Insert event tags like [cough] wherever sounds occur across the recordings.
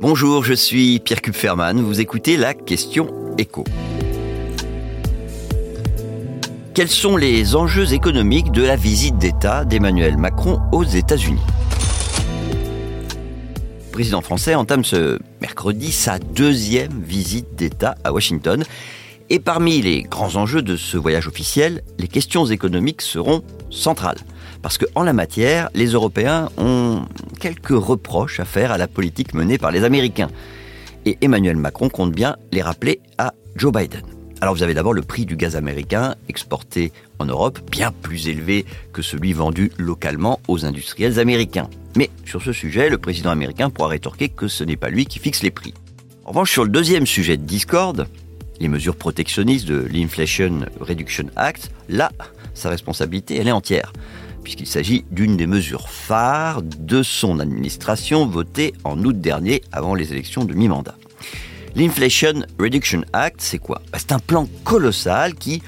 Bonjour, je suis Pierre Kupferman. Vous écoutez la question écho. Quels sont les enjeux économiques de la visite d'État d'Emmanuel Macron aux États-Unis? Le président français entame ce mercredi sa deuxième visite d'État à Washington. Et parmi les grands enjeux de ce voyage officiel, les questions économiques seront centrales. Parce qu'en la matière, les Européens ont quelques reproches à faire à la politique menée par les Américains. Et Emmanuel Macron compte bien les rappeler à Joe Biden. Alors vous avez d'abord le prix du gaz américain exporté en Europe, bien plus élevé que celui vendu localement aux industriels américains. Mais sur ce sujet, le président américain pourra rétorquer que ce n'est pas lui qui fixe les prix. En revanche, sur le deuxième sujet de discorde, les mesures protectionnistes de l'Inflation Reduction Act, là, sa responsabilité, elle est entière puisqu'il s'agit d'une des mesures phares de son administration votée en août dernier avant les élections de mi-mandat. L'Inflation Reduction Act, c'est quoi? Bah, C'est un plan colossal qui,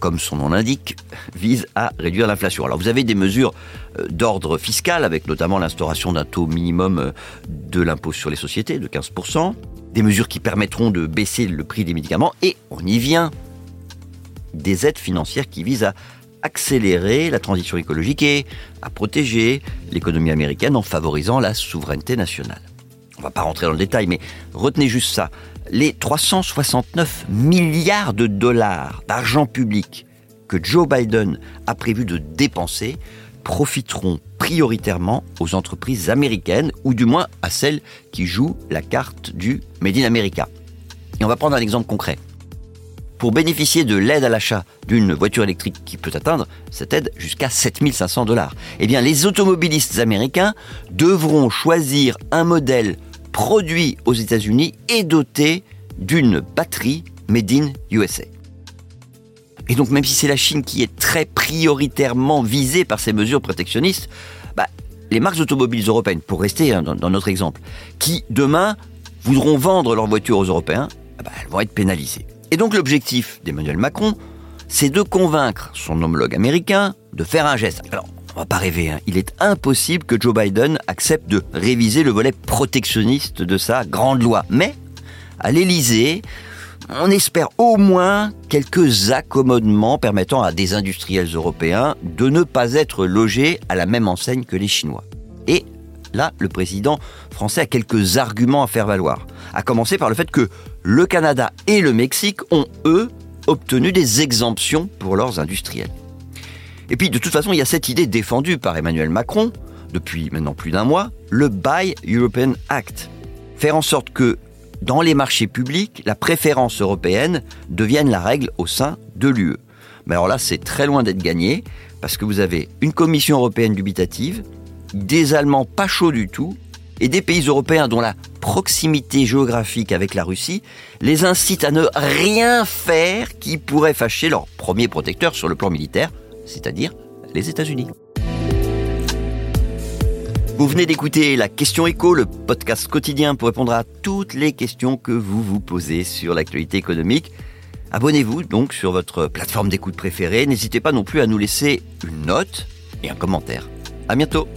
comme son nom l'indique, [laughs] vise à réduire l'inflation. Alors vous avez des mesures euh, d'ordre fiscal, avec notamment l'instauration d'un taux minimum euh, de l'impôt sur les sociétés de 15%, des mesures qui permettront de baisser le prix des médicaments, et on y vient, des aides financières qui visent à accélérer la transition écologique et à protéger l'économie américaine en favorisant la souveraineté nationale. On ne va pas rentrer dans le détail, mais retenez juste ça. Les 369 milliards de dollars d'argent public que Joe Biden a prévu de dépenser profiteront prioritairement aux entreprises américaines, ou du moins à celles qui jouent la carte du Made in America. Et on va prendre un exemple concret. Pour bénéficier de l'aide à l'achat d'une voiture électrique qui peut atteindre cette aide jusqu'à 7500 dollars, eh bien les automobilistes américains devront choisir un modèle produit aux États-Unis et doté d'une batterie made in USA. Et donc même si c'est la Chine qui est très prioritairement visée par ces mesures protectionnistes, bah, les marques automobiles européennes, pour rester dans, notre exemple, qui demain voudront vendre leurs voitures aux Européens, ah bah, elles vont être pénalisées. Et donc l'objectif d'Emmanuel Macron, c'est de convaincre son homologue américain de faire un geste. Alors, on va pas rêver, hein. il est impossible que Joe Biden accepte de réviser le volet protectionniste de sa grande loi. Mais, à l'Élysée, on espère au moins quelques accommodements permettant à des industriels européens de ne pas être logés à la même enseigne que les Chinois. Et là, le président français a quelques arguments à faire valoir. À commencer par le fait que le Canada et le Mexique ont, eux, obtenu des exemptions pour leurs industriels. Et puis, de toute façon, il y a cette idée défendue par Emmanuel Macron, depuis maintenant plus d'un mois, le Buy European Act. Faire en sorte que, dans les marchés publics, la préférence européenne devienne la règle au sein de l'UE. Mais alors là, c'est très loin d'être gagné, parce que vous avez une Commission européenne dubitative, des Allemands pas chauds du tout, et des pays européens dont la proximité géographique avec la Russie les incite à ne rien faire qui pourrait fâcher leur premier protecteur sur le plan militaire, c'est-à-dire les États-Unis. Vous venez d'écouter la question écho, le podcast quotidien pour répondre à toutes les questions que vous vous posez sur l'actualité économique. Abonnez-vous donc sur votre plateforme d'écoute préférée. N'hésitez pas non plus à nous laisser une note et un commentaire. À bientôt.